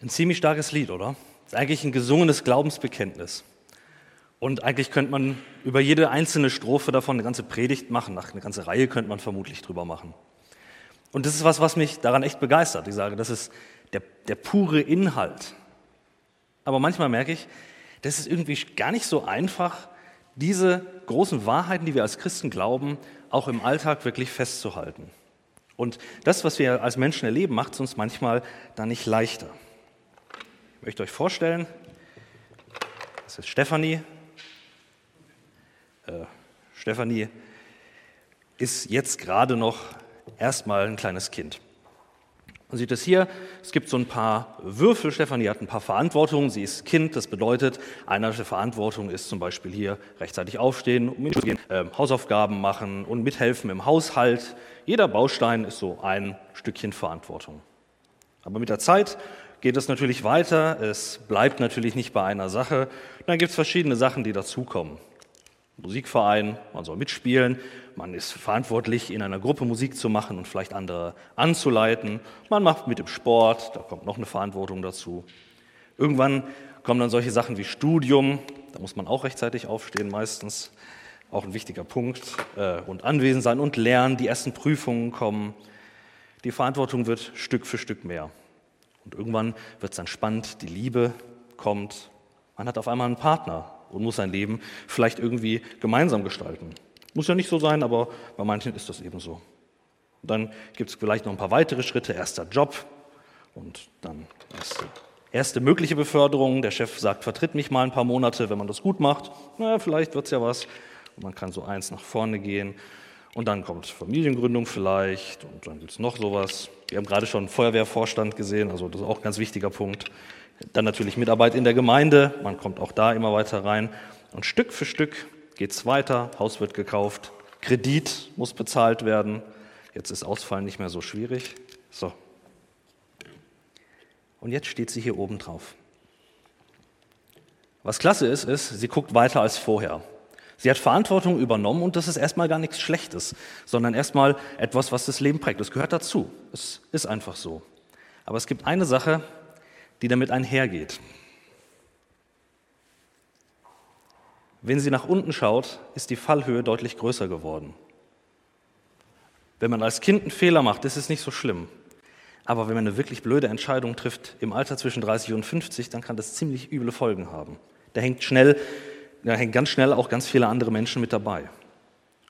Ein ziemlich starkes Lied, oder? Ist eigentlich ein gesungenes Glaubensbekenntnis. Und eigentlich könnte man über jede einzelne Strophe davon eine ganze Predigt machen. Ach, eine ganze Reihe könnte man vermutlich drüber machen. Und das ist was, was mich daran echt begeistert. Ich sage, das ist der, der pure Inhalt. Aber manchmal merke ich, das ist irgendwie gar nicht so einfach, diese großen Wahrheiten, die wir als Christen glauben, auch im Alltag wirklich festzuhalten. Und das, was wir als Menschen erleben, macht es uns manchmal da nicht leichter. Ich möchte euch vorstellen, das ist Stefanie. Äh, Stefanie ist jetzt gerade noch erstmal ein kleines Kind. Man sieht es hier, es gibt so ein paar Würfel. Stefanie hat ein paar Verantwortungen. Sie ist Kind, das bedeutet, eine der Verantwortungen ist zum Beispiel hier rechtzeitig aufstehen, um gehen, äh, Hausaufgaben machen und mithelfen im Haushalt. Jeder Baustein ist so ein Stückchen Verantwortung. Aber mit der Zeit geht es natürlich weiter. Es bleibt natürlich nicht bei einer Sache. Dann gibt es verschiedene Sachen, die dazukommen. Musikverein, man soll mitspielen, man ist verantwortlich, in einer Gruppe Musik zu machen und vielleicht andere anzuleiten. Man macht mit dem Sport, da kommt noch eine Verantwortung dazu. Irgendwann kommen dann solche Sachen wie Studium, da muss man auch rechtzeitig aufstehen meistens, auch ein wichtiger Punkt, äh, und anwesend sein und lernen, die ersten Prüfungen kommen. Die Verantwortung wird Stück für Stück mehr. Und irgendwann wird es dann spannend, die Liebe kommt. Man hat auf einmal einen Partner und muss sein Leben vielleicht irgendwie gemeinsam gestalten. Muss ja nicht so sein, aber bei manchen ist das eben so. Und dann gibt es vielleicht noch ein paar weitere Schritte. Erster Job und dann erste, erste mögliche Beförderung. Der Chef sagt, vertritt mich mal ein paar Monate, wenn man das gut macht. Na, vielleicht wird es ja was. Und man kann so eins nach vorne gehen. Und dann kommt Familiengründung vielleicht und dann gibt es noch sowas. Wir haben gerade schon Feuerwehrvorstand gesehen, also das ist auch ein ganz wichtiger Punkt. Dann natürlich Mitarbeit in der Gemeinde, man kommt auch da immer weiter rein. Und Stück für Stück geht es weiter, Haus wird gekauft, Kredit muss bezahlt werden. Jetzt ist Ausfallen nicht mehr so schwierig. So. Und jetzt steht sie hier oben drauf. Was klasse ist, ist, sie guckt weiter als vorher. Sie hat Verantwortung übernommen und das ist erstmal gar nichts Schlechtes, sondern erstmal etwas, was das Leben prägt. Das gehört dazu. Es ist einfach so. Aber es gibt eine Sache, die damit einhergeht. Wenn sie nach unten schaut, ist die Fallhöhe deutlich größer geworden. Wenn man als Kind einen Fehler macht, ist es nicht so schlimm. Aber wenn man eine wirklich blöde Entscheidung trifft im Alter zwischen 30 und 50, dann kann das ziemlich üble Folgen haben. Da hängt schnell da hängen ganz schnell auch ganz viele andere Menschen mit dabei.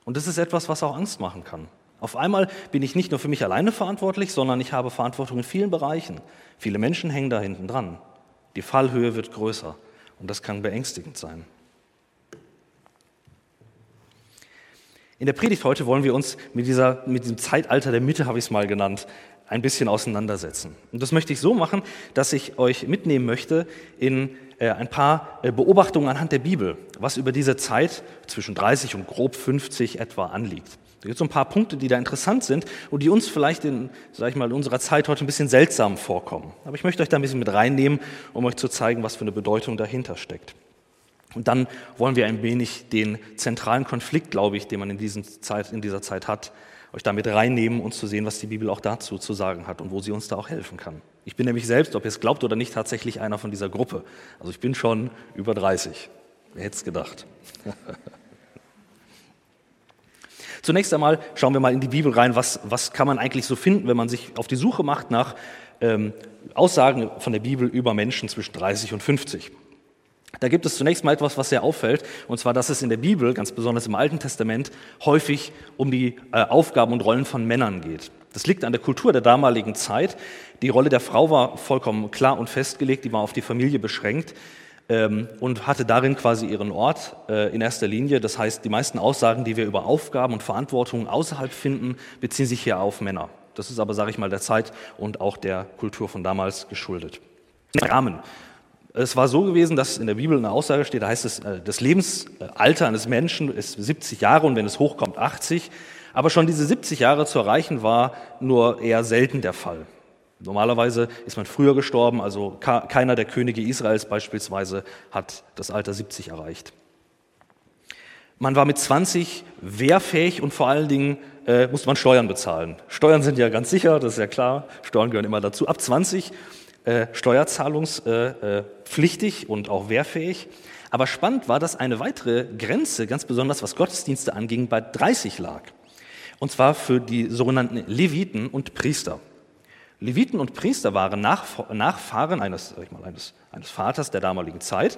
Und das ist etwas, was auch Angst machen kann. Auf einmal bin ich nicht nur für mich alleine verantwortlich, sondern ich habe Verantwortung in vielen Bereichen. Viele Menschen hängen da hinten dran. Die Fallhöhe wird größer und das kann beängstigend sein. In der Predigt heute wollen wir uns mit, dieser, mit diesem Zeitalter der Mitte, habe ich es mal genannt, ein bisschen auseinandersetzen. Und das möchte ich so machen, dass ich euch mitnehmen möchte in äh, ein paar äh, Beobachtungen anhand der Bibel, was über diese Zeit zwischen 30 und grob 50 etwa anliegt. Da gibt es so ein paar Punkte, die da interessant sind und die uns vielleicht in, sag ich mal, in unserer Zeit heute ein bisschen seltsam vorkommen. Aber ich möchte euch da ein bisschen mit reinnehmen, um euch zu zeigen, was für eine Bedeutung dahinter steckt. Und dann wollen wir ein wenig den zentralen Konflikt, glaube ich, den man in, Zeit, in dieser Zeit hat, euch damit reinnehmen und zu sehen, was die Bibel auch dazu zu sagen hat und wo sie uns da auch helfen kann. Ich bin nämlich selbst, ob ihr es glaubt oder nicht, tatsächlich einer von dieser Gruppe. Also ich bin schon über 30. Wer hätte es gedacht? Zunächst einmal schauen wir mal in die Bibel rein, was, was kann man eigentlich so finden, wenn man sich auf die Suche macht nach ähm, Aussagen von der Bibel über Menschen zwischen 30 und 50. Da gibt es zunächst mal etwas, was sehr auffällt, und zwar, dass es in der Bibel, ganz besonders im Alten Testament, häufig um die äh, Aufgaben und Rollen von Männern geht. Das liegt an der Kultur der damaligen Zeit. Die Rolle der Frau war vollkommen klar und festgelegt, die war auf die Familie beschränkt ähm, und hatte darin quasi ihren Ort äh, in erster Linie. Das heißt, die meisten Aussagen, die wir über Aufgaben und Verantwortung außerhalb finden, beziehen sich hier auf Männer. Das ist aber, sage ich mal, der Zeit und auch der Kultur von damals geschuldet. Rahmen. Es war so gewesen, dass in der Bibel eine Aussage steht, da heißt es, äh, das Lebensalter eines Menschen ist 70 Jahre und wenn es hochkommt 80. Aber schon diese 70 Jahre zu erreichen war nur eher selten der Fall. Normalerweise ist man früher gestorben, also keiner der Könige Israels beispielsweise hat das Alter 70 erreicht. Man war mit 20 wehrfähig und vor allen Dingen äh, musste man Steuern bezahlen. Steuern sind ja ganz sicher, das ist ja klar, Steuern gehören immer dazu. Ab 20 äh, steuerzahlungspflichtig und auch wehrfähig. Aber spannend war, dass eine weitere Grenze, ganz besonders was Gottesdienste anging, bei 30 lag. Und zwar für die sogenannten Leviten und Priester. Leviten und Priester waren Nachfahren eines, sag ich mal, eines, eines Vaters der damaligen Zeit.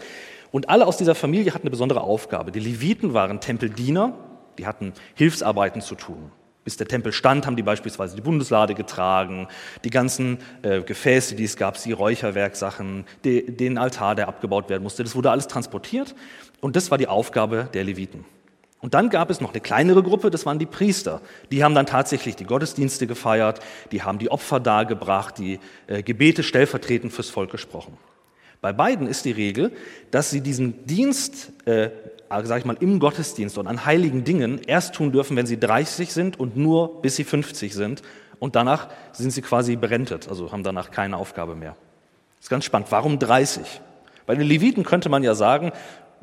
Und alle aus dieser Familie hatten eine besondere Aufgabe. Die Leviten waren Tempeldiener, die hatten Hilfsarbeiten zu tun. Bis der Tempel stand, haben die beispielsweise die Bundeslade getragen, die ganzen äh, Gefäße, die es gab, die Räucherwerksachen, die, den Altar, der abgebaut werden musste. Das wurde alles transportiert und das war die Aufgabe der Leviten. Und dann gab es noch eine kleinere Gruppe, das waren die Priester. Die haben dann tatsächlich die Gottesdienste gefeiert, die haben die Opfer dargebracht, die äh, Gebete stellvertretend fürs Volk gesprochen. Bei beiden ist die Regel, dass sie diesen Dienst, äh, sag ich mal, im Gottesdienst und an heiligen Dingen erst tun dürfen, wenn sie 30 sind und nur bis sie 50 sind. Und danach sind sie quasi berentet, also haben danach keine Aufgabe mehr. Das ist ganz spannend. Warum 30? Bei den Leviten könnte man ja sagen,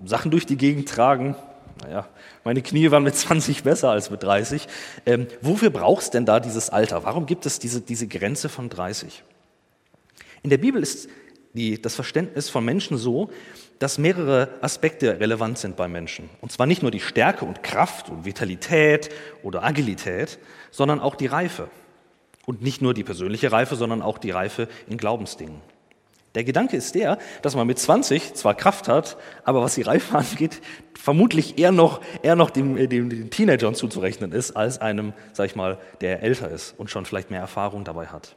Sachen durch die Gegend tragen, naja, meine Knie waren mit 20 besser als mit 30. Ähm, wofür brauchst denn da dieses Alter? Warum gibt es diese, diese Grenze von 30? In der Bibel ist die, das Verständnis von Menschen so, dass mehrere Aspekte relevant sind bei Menschen. Und zwar nicht nur die Stärke und Kraft und Vitalität oder Agilität, sondern auch die Reife. Und nicht nur die persönliche Reife, sondern auch die Reife in Glaubensdingen. Der Gedanke ist der, dass man mit 20 zwar Kraft hat, aber was die Reife angeht, vermutlich eher noch, eher noch dem, äh, dem, dem Teenagern zuzurechnen ist, als einem, sag ich mal, der älter ist und schon vielleicht mehr Erfahrung dabei hat.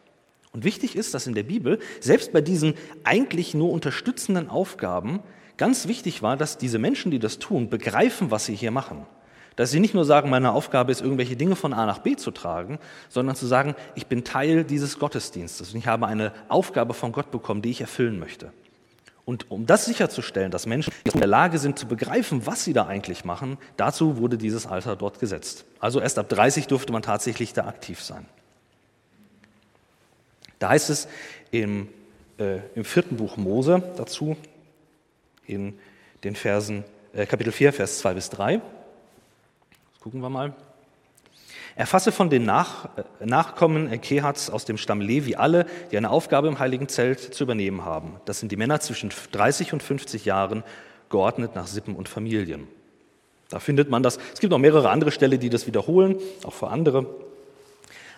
Und wichtig ist, dass in der Bibel, selbst bei diesen eigentlich nur unterstützenden Aufgaben, ganz wichtig war, dass diese Menschen, die das tun, begreifen, was sie hier machen. Dass sie nicht nur sagen, meine Aufgabe ist, irgendwelche Dinge von A nach B zu tragen, sondern zu sagen, ich bin Teil dieses Gottesdienstes und ich habe eine Aufgabe von Gott bekommen, die ich erfüllen möchte. Und um das sicherzustellen, dass Menschen in der Lage sind zu begreifen, was sie da eigentlich machen, dazu wurde dieses Alter dort gesetzt. Also erst ab 30 durfte man tatsächlich da aktiv sein. Da heißt es im, äh, im vierten Buch Mose dazu, in den Versen, äh, Kapitel 4, Vers 2 bis 3, Gucken wir mal. Erfasse von den Nach äh, Nachkommen Kehats aus dem Stamm Levi alle, die eine Aufgabe im heiligen Zelt zu übernehmen haben. Das sind die Männer zwischen 30 und 50 Jahren, geordnet nach Sippen und Familien. Da findet man das. Es gibt noch mehrere andere Stellen, die das wiederholen, auch für andere.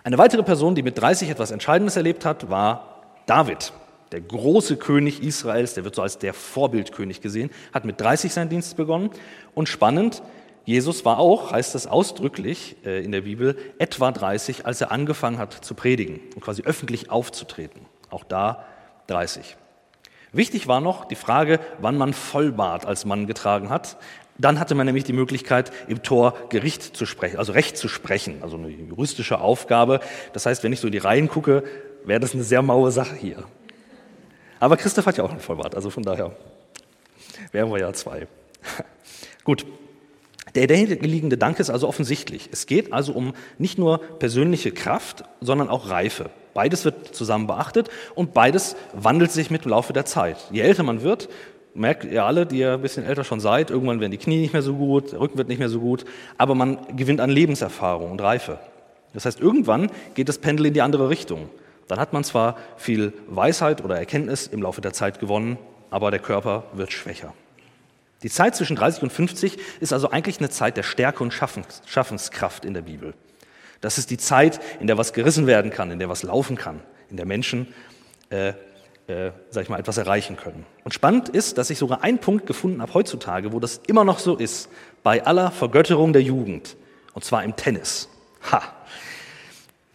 Eine weitere Person, die mit 30 etwas Entscheidendes erlebt hat, war David. Der große König Israels, der wird so als der Vorbildkönig gesehen, hat mit 30 seinen Dienst begonnen. Und spannend, Jesus war auch, heißt es ausdrücklich äh, in der Bibel, etwa 30, als er angefangen hat zu predigen und quasi öffentlich aufzutreten. Auch da 30. Wichtig war noch die Frage, wann man Vollbart als Mann getragen hat. Dann hatte man nämlich die Möglichkeit, im Tor Gericht zu sprechen, also Recht zu sprechen, also eine juristische Aufgabe. Das heißt, wenn ich so in die Reihen gucke, wäre das eine sehr maue Sache hier. Aber Christoph hat ja auch einen Vollbart, also von daher wären wir ja zwei. Gut, der dahinterliegende Dank ist also offensichtlich. Es geht also um nicht nur persönliche Kraft, sondern auch Reife. Beides wird zusammen beachtet und beides wandelt sich mit dem Laufe der Zeit. Je älter man wird, merkt ihr alle, die ja ein bisschen älter schon seid, irgendwann werden die Knie nicht mehr so gut, der Rücken wird nicht mehr so gut, aber man gewinnt an Lebenserfahrung und Reife. Das heißt, irgendwann geht das Pendel in die andere Richtung. Dann hat man zwar viel Weisheit oder Erkenntnis im Laufe der Zeit gewonnen, aber der Körper wird schwächer. Die Zeit zwischen 30 und 50 ist also eigentlich eine Zeit der Stärke und Schaffenskraft in der Bibel. Das ist die Zeit, in der was gerissen werden kann, in der was laufen kann, in der Menschen, äh, äh, sag ich mal, etwas erreichen können. Und spannend ist, dass ich sogar einen Punkt gefunden habe heutzutage, wo das immer noch so ist, bei aller Vergötterung der Jugend, und zwar im Tennis. Ha!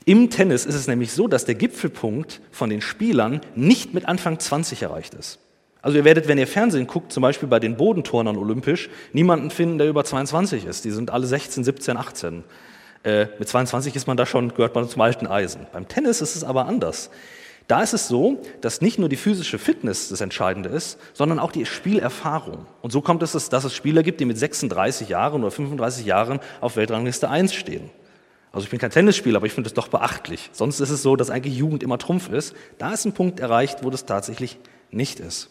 Im Tennis ist es nämlich so, dass der Gipfelpunkt von den Spielern nicht mit Anfang 20 erreicht ist. Also ihr werdet, wenn ihr Fernsehen guckt, zum Beispiel bei den Bodenturnern olympisch, niemanden finden, der über 22 ist. Die sind alle 16, 17, 18. Äh, mit 22 ist man da schon, gehört man zum alten Eisen. Beim Tennis ist es aber anders. Da ist es so, dass nicht nur die physische Fitness das Entscheidende ist, sondern auch die Spielerfahrung. Und so kommt es, dass es Spieler gibt, die mit 36 Jahren oder 35 Jahren auf Weltrangliste 1 stehen. Also ich bin kein Tennisspieler, aber ich finde es doch beachtlich. Sonst ist es so, dass eigentlich Jugend immer Trumpf ist. Da ist ein Punkt erreicht, wo das tatsächlich nicht ist.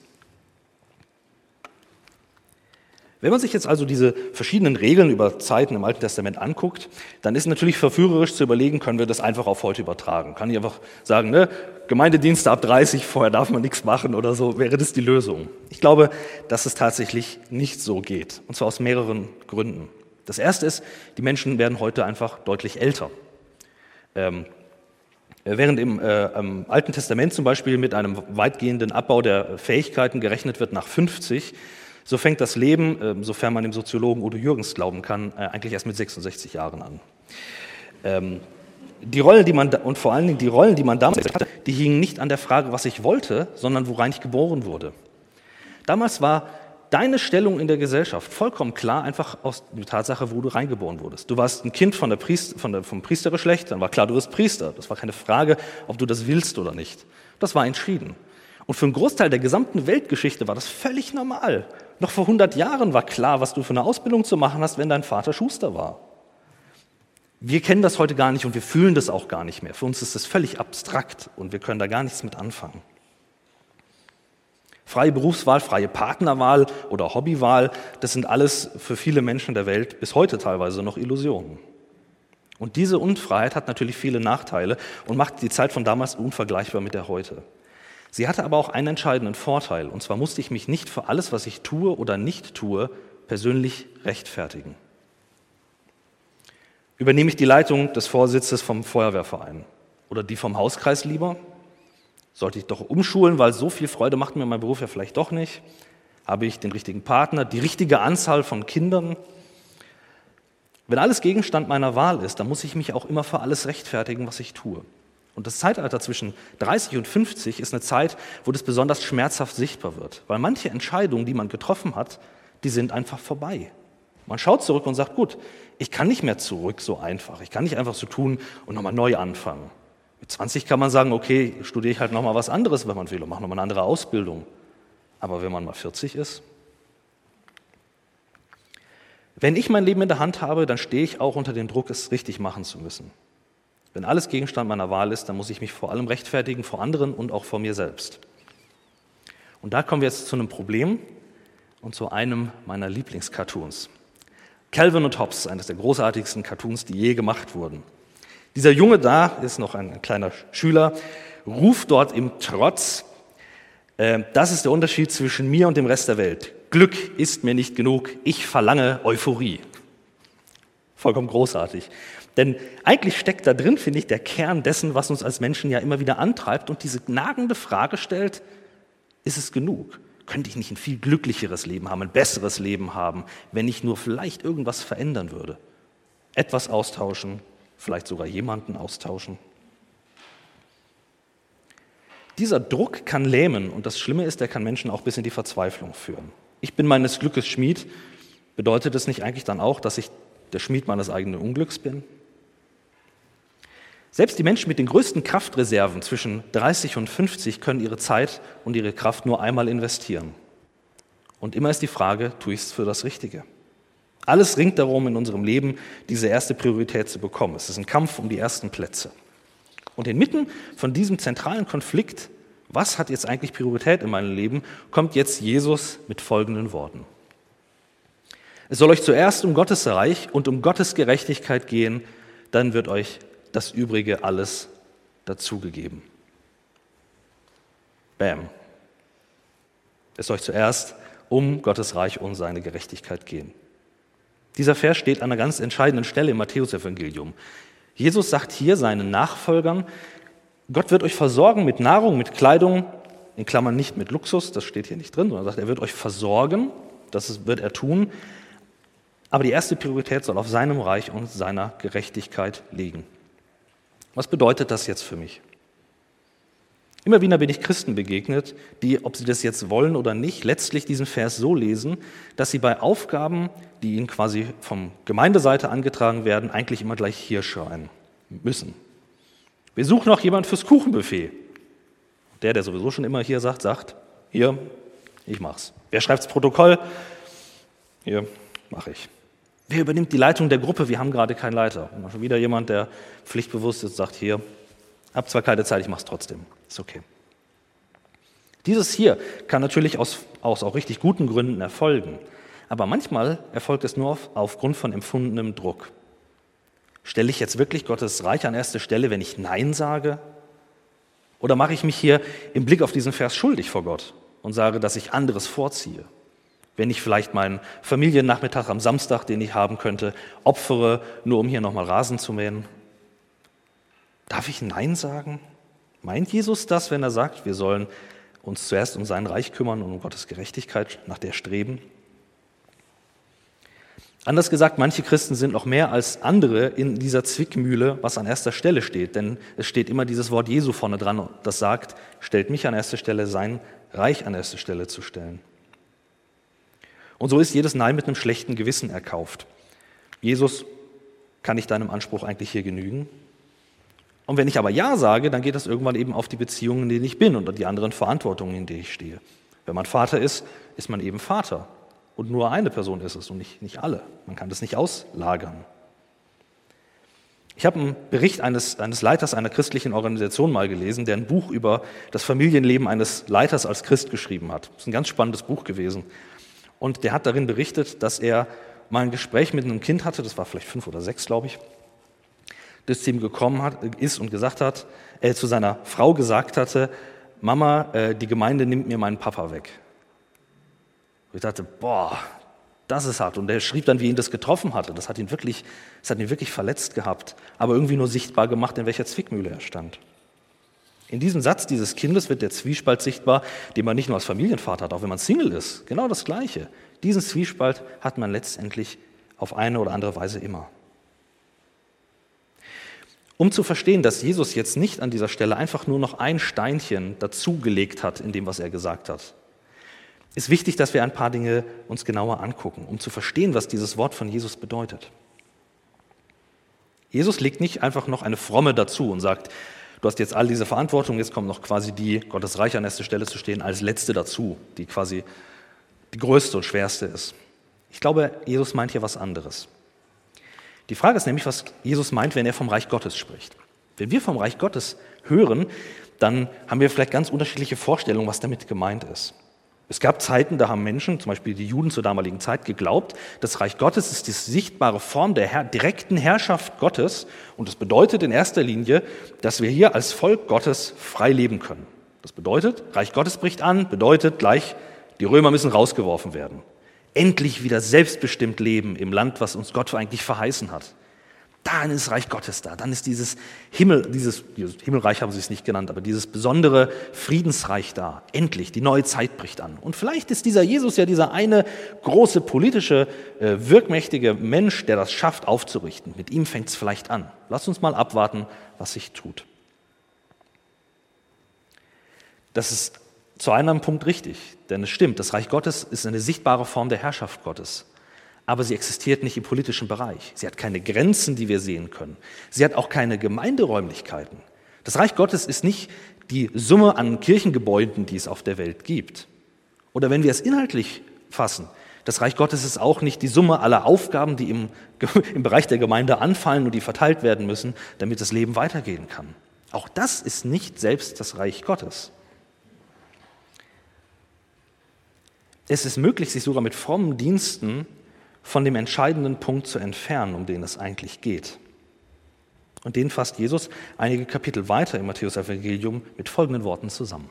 Wenn man sich jetzt also diese verschiedenen Regeln über Zeiten im Alten Testament anguckt, dann ist natürlich verführerisch zu überlegen, können wir das einfach auf heute übertragen. Kann ich einfach sagen, ne, Gemeindedienste ab 30, vorher darf man nichts machen oder so, wäre das die Lösung? Ich glaube, dass es tatsächlich nicht so geht. Und zwar aus mehreren Gründen. Das erste ist, die Menschen werden heute einfach deutlich älter. Ähm, Während im, äh, im, Alten Testament zum Beispiel mit einem weitgehenden Abbau der Fähigkeiten gerechnet wird nach 50, so fängt das Leben, äh, sofern man dem Soziologen Udo Jürgens glauben kann, äh, eigentlich erst mit 66 Jahren an. Ähm, die Rollen, die man und vor allen Dingen die Rollen, die man damals hatte, die hingen nicht an der Frage, was ich wollte, sondern worein ich geboren wurde. Damals war deine Stellung in der Gesellschaft vollkommen klar, einfach aus der Tatsache, wo du reingeboren wurdest. Du warst ein Kind von der Priester, von der, vom Priestergeschlecht, dann war klar, du wirst Priester. Das war keine Frage, ob du das willst oder nicht. Das war entschieden. Und für einen Großteil der gesamten Weltgeschichte war das völlig normal. Noch vor 100 Jahren war klar, was du für eine Ausbildung zu machen hast, wenn dein Vater Schuster war. Wir kennen das heute gar nicht und wir fühlen das auch gar nicht mehr. Für uns ist das völlig abstrakt und wir können da gar nichts mit anfangen. Freie Berufswahl, freie Partnerwahl oder Hobbywahl, das sind alles für viele Menschen der Welt bis heute teilweise noch Illusionen. Und diese Unfreiheit hat natürlich viele Nachteile und macht die Zeit von damals unvergleichbar mit der heute. Sie hatte aber auch einen entscheidenden Vorteil, und zwar musste ich mich nicht für alles, was ich tue oder nicht tue, persönlich rechtfertigen. Übernehme ich die Leitung des Vorsitzes vom Feuerwehrverein oder die vom Hauskreis lieber? Sollte ich doch umschulen, weil so viel Freude macht mir mein Beruf ja vielleicht doch nicht? Habe ich den richtigen Partner, die richtige Anzahl von Kindern? Wenn alles Gegenstand meiner Wahl ist, dann muss ich mich auch immer für alles rechtfertigen, was ich tue. Und das Zeitalter zwischen 30 und 50 ist eine Zeit, wo das besonders schmerzhaft sichtbar wird, weil manche Entscheidungen, die man getroffen hat, die sind einfach vorbei. Man schaut zurück und sagt, gut, ich kann nicht mehr zurück so einfach. Ich kann nicht einfach so tun und nochmal neu anfangen. Mit 20 kann man sagen, okay, studiere ich halt nochmal was anderes, wenn man will, und mache nochmal eine andere Ausbildung. Aber wenn man mal 40 ist, wenn ich mein Leben in der Hand habe, dann stehe ich auch unter dem Druck, es richtig machen zu müssen. Wenn alles Gegenstand meiner Wahl ist, dann muss ich mich vor allem rechtfertigen vor anderen und auch vor mir selbst. Und da kommen wir jetzt zu einem Problem und zu einem meiner Lieblingscartoons. Calvin und Hobbes, eines der großartigsten Cartoons, die je gemacht wurden. Dieser Junge da, ist noch ein kleiner Schüler, ruft dort im Trotz, äh, das ist der Unterschied zwischen mir und dem Rest der Welt. Glück ist mir nicht genug, ich verlange Euphorie. Vollkommen großartig. Denn eigentlich steckt da drin, finde ich, der Kern dessen, was uns als Menschen ja immer wieder antreibt und diese nagende Frage stellt, ist es genug? Könnte ich nicht ein viel glücklicheres Leben haben, ein besseres Leben haben, wenn ich nur vielleicht irgendwas verändern würde? Etwas austauschen, vielleicht sogar jemanden austauschen? Dieser Druck kann lähmen und das Schlimme ist, der kann Menschen auch bis in die Verzweiflung führen. Ich bin meines Glückes Schmied. Bedeutet es nicht eigentlich dann auch, dass ich der Schmied meines eigenen Unglücks bin? Selbst die Menschen mit den größten Kraftreserven zwischen 30 und 50 können ihre Zeit und ihre Kraft nur einmal investieren. Und immer ist die Frage, tue ich es für das Richtige? Alles ringt darum, in unserem Leben diese erste Priorität zu bekommen. Es ist ein Kampf um die ersten Plätze. Und inmitten von diesem zentralen Konflikt, was hat jetzt eigentlich Priorität in meinem Leben, kommt jetzt Jesus mit folgenden Worten. Es soll euch zuerst um Gottes Reich und um Gottes Gerechtigkeit gehen, dann wird euch das Übrige alles dazugegeben. Bam. Es soll zuerst um Gottes Reich und seine Gerechtigkeit gehen. Dieser Vers steht an einer ganz entscheidenden Stelle im Matthäusevangelium. Jesus sagt hier seinen Nachfolgern, Gott wird euch versorgen mit Nahrung, mit Kleidung, in Klammern nicht mit Luxus, das steht hier nicht drin, sondern sagt, er wird euch versorgen, das wird er tun, aber die erste Priorität soll auf seinem Reich und seiner Gerechtigkeit liegen. Was bedeutet das jetzt für mich? Immer wieder bin ich Christen begegnet, die, ob sie das jetzt wollen oder nicht, letztlich diesen Vers so lesen, dass sie bei Aufgaben, die ihnen quasi vom Gemeindeseite angetragen werden, eigentlich immer gleich hier schreien müssen. Wir suchen noch jemand fürs Kuchenbuffet. Der, der sowieso schon immer hier sagt, sagt, hier, ich mach's. Wer schreibt's Protokoll? Hier, mache ich. Wer übernimmt die Leitung der Gruppe? Wir haben gerade keinen Leiter. Und schon wieder jemand, der pflichtbewusst ist, sagt hier, hab zwar keine Zeit, ich mache es trotzdem. Ist okay. Dieses hier kann natürlich aus, aus auch richtig guten Gründen erfolgen. Aber manchmal erfolgt es nur auf, aufgrund von empfundenem Druck. Stelle ich jetzt wirklich Gottes Reich an erste Stelle, wenn ich Nein sage? Oder mache ich mich hier im Blick auf diesen Vers schuldig vor Gott und sage, dass ich anderes vorziehe? Wenn ich vielleicht meinen Familiennachmittag am Samstag, den ich haben könnte, opfere, nur um hier nochmal Rasen zu mähen? Darf ich Nein sagen? Meint Jesus das, wenn er sagt, wir sollen uns zuerst um sein Reich kümmern und um Gottes Gerechtigkeit, nach der streben? Anders gesagt, manche Christen sind noch mehr als andere in dieser Zwickmühle, was an erster Stelle steht. Denn es steht immer dieses Wort Jesu vorne dran, das sagt, stellt mich an erste Stelle, sein Reich an erste Stelle zu stellen. Und so ist jedes Nein mit einem schlechten Gewissen erkauft. Jesus, kann ich deinem Anspruch eigentlich hier genügen? Und wenn ich aber Ja sage, dann geht das irgendwann eben auf die Beziehungen, in denen ich bin und die anderen Verantwortungen, in denen ich stehe. Wenn man Vater ist, ist man eben Vater. Und nur eine Person ist es und nicht, nicht alle. Man kann das nicht auslagern. Ich habe einen Bericht eines, eines Leiters einer christlichen Organisation mal gelesen, der ein Buch über das Familienleben eines Leiters als Christ geschrieben hat. Das ist ein ganz spannendes Buch gewesen. Und der hat darin berichtet, dass er mal ein Gespräch mit einem Kind hatte, das war vielleicht fünf oder sechs, glaube ich, das zu ihm gekommen hat, ist und gesagt hat, er zu seiner Frau gesagt hatte, Mama, äh, die Gemeinde nimmt mir meinen Papa weg. Und ich dachte, boah, das ist hart. Und er schrieb dann, wie ihn das getroffen hatte. Das hat ihn wirklich, das hat ihn wirklich verletzt gehabt, aber irgendwie nur sichtbar gemacht, in welcher Zwickmühle er stand. In diesem Satz dieses Kindes wird der Zwiespalt sichtbar, den man nicht nur als Familienvater hat, auch wenn man Single ist. Genau das Gleiche. Diesen Zwiespalt hat man letztendlich auf eine oder andere Weise immer. Um zu verstehen, dass Jesus jetzt nicht an dieser Stelle einfach nur noch ein Steinchen dazugelegt hat in dem, was er gesagt hat, ist wichtig, dass wir ein paar Dinge uns genauer angucken, um zu verstehen, was dieses Wort von Jesus bedeutet. Jesus legt nicht einfach noch eine Fromme dazu und sagt, du hast jetzt all diese Verantwortung, jetzt kommt noch quasi die, Gottes Reich an erster Stelle zu stehen, als letzte dazu, die quasi die größte und schwerste ist. Ich glaube, Jesus meint hier was anderes. Die Frage ist nämlich, was Jesus meint, wenn er vom Reich Gottes spricht. Wenn wir vom Reich Gottes hören, dann haben wir vielleicht ganz unterschiedliche Vorstellungen, was damit gemeint ist. Es gab Zeiten, da haben Menschen, zum Beispiel die Juden zur damaligen Zeit, geglaubt, das Reich Gottes ist die sichtbare Form der Herr direkten Herrschaft Gottes und das bedeutet in erster Linie, dass wir hier als Volk Gottes frei leben können. Das bedeutet, Reich Gottes bricht an, bedeutet gleich, die Römer müssen rausgeworfen werden. Endlich wieder selbstbestimmt leben im Land, was uns Gott eigentlich verheißen hat dann ist Reich Gottes da, dann ist dieses Himmel, dieses, dieses Himmelreich haben sie es nicht genannt, aber dieses besondere Friedensreich da. Endlich, die neue Zeit bricht an. Und vielleicht ist dieser Jesus ja dieser eine große politische, äh, wirkmächtige Mensch, der das schafft aufzurichten. Mit ihm fängt es vielleicht an. Lass uns mal abwarten, was sich tut. Das ist zu einem Punkt richtig, denn es stimmt, das Reich Gottes ist eine sichtbare Form der Herrschaft Gottes aber sie existiert nicht im politischen Bereich. Sie hat keine Grenzen, die wir sehen können. Sie hat auch keine Gemeinderäumlichkeiten. Das Reich Gottes ist nicht die Summe an Kirchengebäuden, die es auf der Welt gibt. Oder wenn wir es inhaltlich fassen, das Reich Gottes ist auch nicht die Summe aller Aufgaben, die im, im Bereich der Gemeinde anfallen und die verteilt werden müssen, damit das Leben weitergehen kann. Auch das ist nicht selbst das Reich Gottes. Es ist möglich, sich sogar mit frommen Diensten von dem entscheidenden Punkt zu entfernen, um den es eigentlich geht. Und den fasst Jesus einige Kapitel weiter im Matthäus-Evangelium mit folgenden Worten zusammen.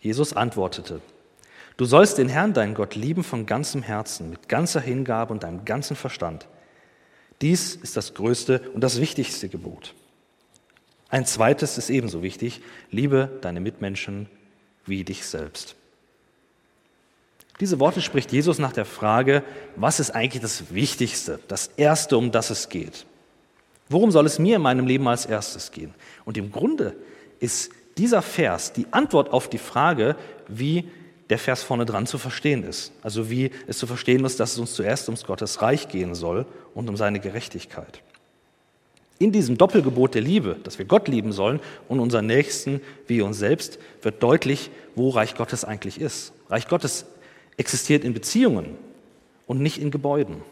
Jesus antwortete, Du sollst den Herrn, deinen Gott, lieben von ganzem Herzen, mit ganzer Hingabe und deinem ganzen Verstand. Dies ist das größte und das wichtigste Gebot. Ein zweites ist ebenso wichtig, liebe deine Mitmenschen wie dich selbst. Diese Worte spricht Jesus nach der Frage, was ist eigentlich das Wichtigste, das Erste, um das es geht? Worum soll es mir in meinem Leben als erstes gehen? Und im Grunde ist dieser Vers die Antwort auf die Frage, wie der Vers vorne dran zu verstehen ist. Also wie es zu verstehen ist, dass es uns zuerst ums Gottes Reich gehen soll und um seine Gerechtigkeit. In diesem Doppelgebot der Liebe, dass wir Gott lieben sollen und unseren Nächsten wie uns selbst, wird deutlich, wo Reich Gottes eigentlich ist. Reich Gottes existiert in Beziehungen und nicht in Gebäuden.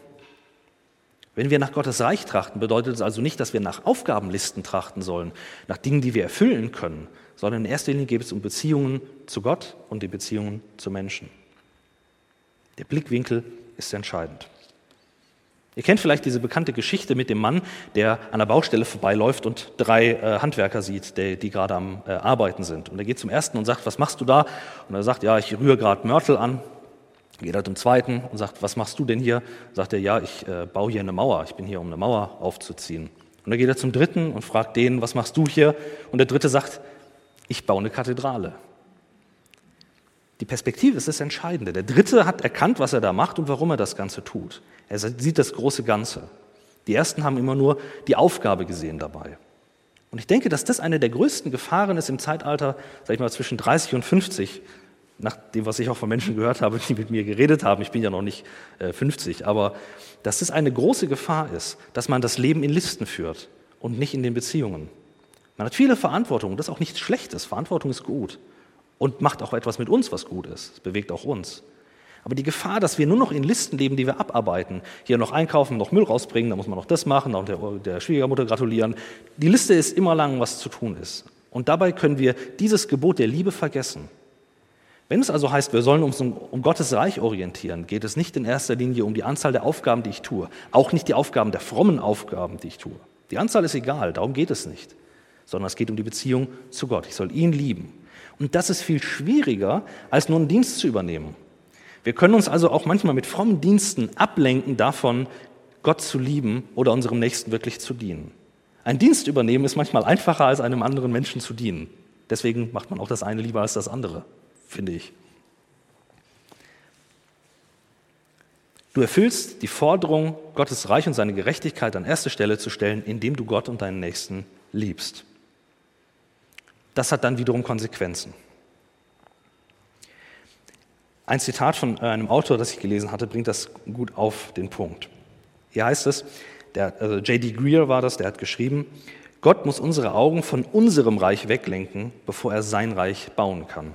Wenn wir nach Gottes Reich trachten, bedeutet es also nicht, dass wir nach Aufgabenlisten trachten sollen, nach Dingen, die wir erfüllen können, sondern in erster Linie geht es um Beziehungen zu Gott und die Beziehungen zu Menschen. Der Blickwinkel ist entscheidend. Ihr kennt vielleicht diese bekannte Geschichte mit dem Mann, der an der Baustelle vorbeiläuft und drei äh, Handwerker sieht, die, die gerade am äh, Arbeiten sind. Und er geht zum ersten und sagt, was machst du da? Und er sagt, ja, ich rühre gerade Mörtel an. Geht er zum zweiten und sagt, was machst du denn hier? Sagt er, ja, ich äh, baue hier eine Mauer. Ich bin hier, um eine Mauer aufzuziehen. Und dann geht er zum dritten und fragt den, was machst du hier? Und der dritte sagt, ich baue eine Kathedrale. Die Perspektive ist das Entscheidende. Der Dritte hat erkannt, was er da macht und warum er das Ganze tut. Er sieht das große Ganze. Die Ersten haben immer nur die Aufgabe gesehen dabei. Und ich denke, dass das eine der größten Gefahren ist im Zeitalter, sag ich mal, zwischen 30 und 50, nach dem, was ich auch von Menschen gehört habe, die mit mir geredet haben. Ich bin ja noch nicht äh, 50, aber dass das eine große Gefahr ist, dass man das Leben in Listen führt und nicht in den Beziehungen. Man hat viele Verantwortung, das ist auch nichts Schlechtes. Verantwortung ist gut und macht auch etwas mit uns, was gut ist. Es bewegt auch uns. Aber die Gefahr, dass wir nur noch in Listen leben, die wir abarbeiten, hier noch einkaufen, noch Müll rausbringen, da muss man noch das machen, auch der, der Schwiegermutter gratulieren. Die Liste ist immer lang, was zu tun ist. Und dabei können wir dieses Gebot der Liebe vergessen. Wenn es also heißt, wir sollen uns um, Gottes Reich orientieren, geht es nicht in erster Linie um die Anzahl der Aufgaben, die ich tue. Auch nicht die Aufgaben der frommen Aufgaben, die ich tue. Die Anzahl ist egal, darum geht es nicht. Sondern es geht um die Beziehung zu Gott. Ich soll ihn lieben. Und das ist viel schwieriger, als nur einen Dienst zu übernehmen. Wir können uns also auch manchmal mit frommen Diensten ablenken davon, Gott zu lieben oder unserem Nächsten wirklich zu dienen. Ein Dienst übernehmen ist manchmal einfacher, als einem anderen Menschen zu dienen. Deswegen macht man auch das eine lieber als das andere, finde ich. Du erfüllst die Forderung, Gottes Reich und seine Gerechtigkeit an erste Stelle zu stellen, indem du Gott und deinen Nächsten liebst. Das hat dann wiederum Konsequenzen. Ein Zitat von einem Autor, das ich gelesen hatte, bringt das gut auf den Punkt. Hier heißt es, der, also J.D. Greer war das, der hat geschrieben, Gott muss unsere Augen von unserem Reich weglenken, bevor er sein Reich bauen kann.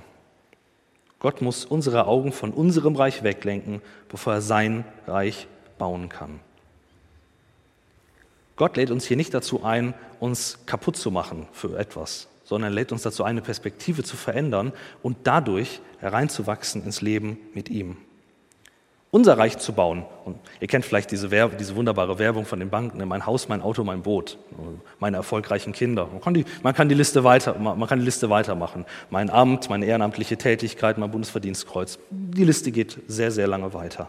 Gott muss unsere Augen von unserem Reich weglenken, bevor er sein Reich bauen kann. Gott lädt uns hier nicht dazu ein, uns kaputt zu machen für etwas, sondern lädt uns dazu, eine Perspektive zu verändern und dadurch hereinzuwachsen ins Leben mit ihm. Unser Reich zu bauen. Und ihr kennt vielleicht diese, Werb diese wunderbare Werbung von den Banken, ne? mein Haus, mein Auto, mein Boot, meine erfolgreichen Kinder. Man kann, die, man kann die Liste weiter, man kann die Liste weitermachen. Mein Amt, meine ehrenamtliche Tätigkeit, mein Bundesverdienstkreuz. Die Liste geht sehr, sehr lange weiter.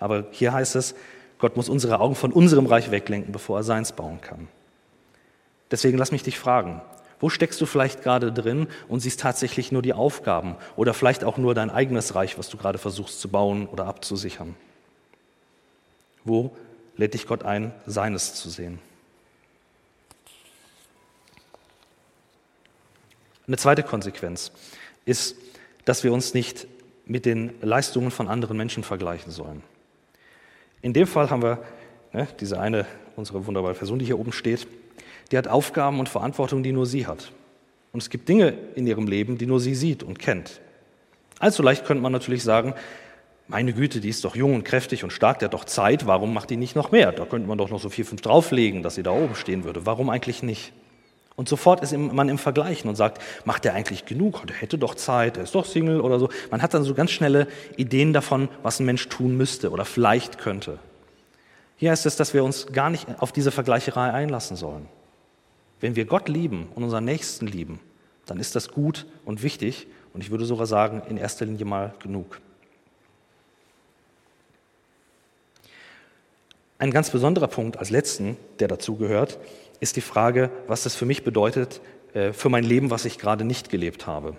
Aber hier heißt es, Gott muss unsere Augen von unserem Reich weglenken, bevor er seins bauen kann. Deswegen lass mich dich fragen, wo steckst du vielleicht gerade drin und siehst tatsächlich nur die Aufgaben oder vielleicht auch nur dein eigenes Reich, was du gerade versuchst zu bauen oder abzusichern? Wo lädt dich Gott ein, seines zu sehen? Eine zweite Konsequenz ist, dass wir uns nicht mit den Leistungen von anderen Menschen vergleichen sollen. In dem Fall haben wir ne, diese eine, unsere wunderbare Person, die hier oben steht, die hat Aufgaben und Verantwortung, die nur sie hat. Und es gibt Dinge in ihrem Leben, die nur sie sieht und kennt. Allzu leicht könnte man natürlich sagen, meine Güte, die ist doch jung und kräftig und stark, der hat doch Zeit, warum macht die nicht noch mehr? Da könnte man doch noch so vier, fünf drauflegen, dass sie da oben stehen würde. Warum eigentlich nicht? Und sofort ist man im Vergleichen und sagt, macht er eigentlich genug? Der hätte doch Zeit, er ist doch Single oder so. Man hat dann so ganz schnelle Ideen davon, was ein Mensch tun müsste oder vielleicht könnte. Hier heißt es, dass wir uns gar nicht auf diese Vergleicherei einlassen sollen. Wenn wir Gott lieben und unseren Nächsten lieben, dann ist das gut und wichtig und ich würde sogar sagen, in erster Linie mal genug. Ein ganz besonderer Punkt als letzten, der dazu gehört, ist die Frage, was das für mich bedeutet, äh, für mein Leben, was ich gerade nicht gelebt habe.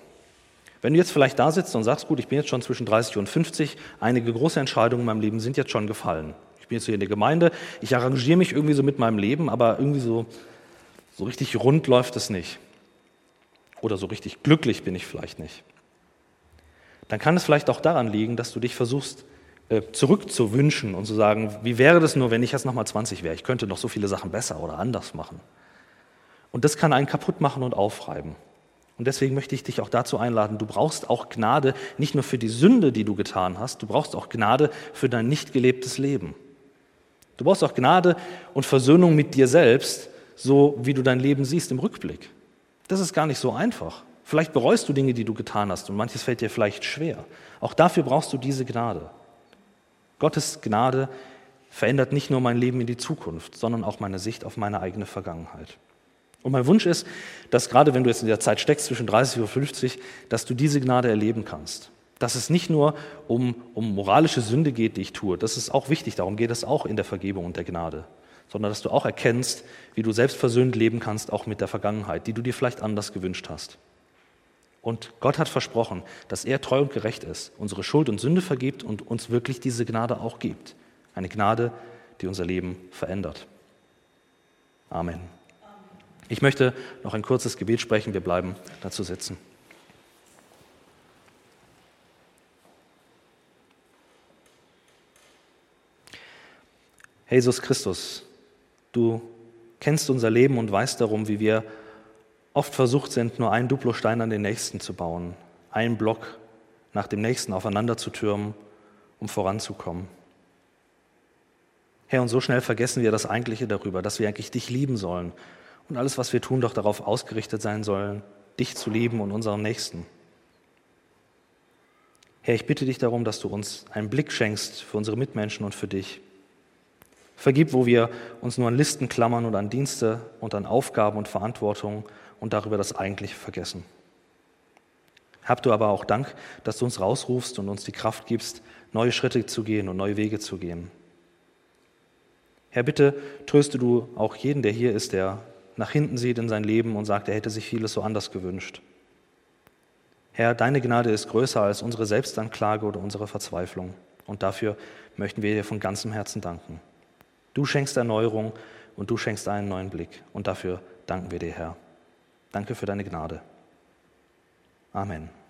Wenn du jetzt vielleicht da sitzt und sagst, gut, ich bin jetzt schon zwischen 30 und 50, einige große Entscheidungen in meinem Leben sind jetzt schon gefallen. Ich bin jetzt hier in der Gemeinde, ich arrangiere mich irgendwie so mit meinem Leben, aber irgendwie so so richtig rund läuft es nicht. Oder so richtig glücklich bin ich vielleicht nicht. Dann kann es vielleicht auch daran liegen, dass du dich versuchst äh, zurückzuwünschen und zu sagen, wie wäre das nur, wenn ich jetzt nochmal 20 wäre? Ich könnte noch so viele Sachen besser oder anders machen. Und das kann einen kaputt machen und aufreiben. Und deswegen möchte ich dich auch dazu einladen, du brauchst auch Gnade nicht nur für die Sünde, die du getan hast, du brauchst auch Gnade für dein nicht gelebtes Leben. Du brauchst auch Gnade und Versöhnung mit dir selbst, so wie du dein Leben siehst im Rückblick. Das ist gar nicht so einfach. Vielleicht bereust du Dinge, die du getan hast und manches fällt dir vielleicht schwer. Auch dafür brauchst du diese Gnade. Gottes Gnade verändert nicht nur mein Leben in die Zukunft, sondern auch meine Sicht auf meine eigene Vergangenheit. Und mein Wunsch ist, dass gerade wenn du jetzt in der Zeit steckst zwischen 30 und 50, dass du diese Gnade erleben kannst. Dass es nicht nur um, um moralische Sünde geht, die ich tue. Das ist auch wichtig, darum geht es auch in der Vergebung und der Gnade. Sondern dass du auch erkennst, wie du selbst versöhnt leben kannst, auch mit der Vergangenheit, die du dir vielleicht anders gewünscht hast. Und Gott hat versprochen, dass er treu und gerecht ist, unsere Schuld und Sünde vergibt und uns wirklich diese Gnade auch gibt. Eine Gnade, die unser Leben verändert. Amen. Ich möchte noch ein kurzes Gebet sprechen. Wir bleiben dazu sitzen. Jesus Christus, du kennst unser Leben und weißt darum, wie wir oft versucht sind, nur einen Duplostein an den nächsten zu bauen, einen Block nach dem nächsten aufeinander zu türmen, um voranzukommen. Herr, und so schnell vergessen wir das Eigentliche darüber, dass wir eigentlich dich lieben sollen und alles, was wir tun, doch darauf ausgerichtet sein sollen, dich zu lieben und unseren Nächsten. Herr, ich bitte dich darum, dass du uns einen Blick schenkst für unsere Mitmenschen und für dich. Vergib, wo wir uns nur an Listen klammern und an Dienste und an Aufgaben und Verantwortung und darüber das Eigentliche vergessen. Hab du aber auch Dank, dass du uns rausrufst und uns die Kraft gibst, neue Schritte zu gehen und neue Wege zu gehen. Herr, bitte tröste du auch jeden, der hier ist, der nach hinten sieht in sein Leben und sagt, er hätte sich vieles so anders gewünscht. Herr, deine Gnade ist größer als unsere Selbstanklage oder unsere Verzweiflung. Und dafür möchten wir dir von ganzem Herzen danken. Du schenkst Erneuerung und du schenkst einen neuen Blick. Und dafür danken wir dir, Herr. Danke für deine Gnade. Amen.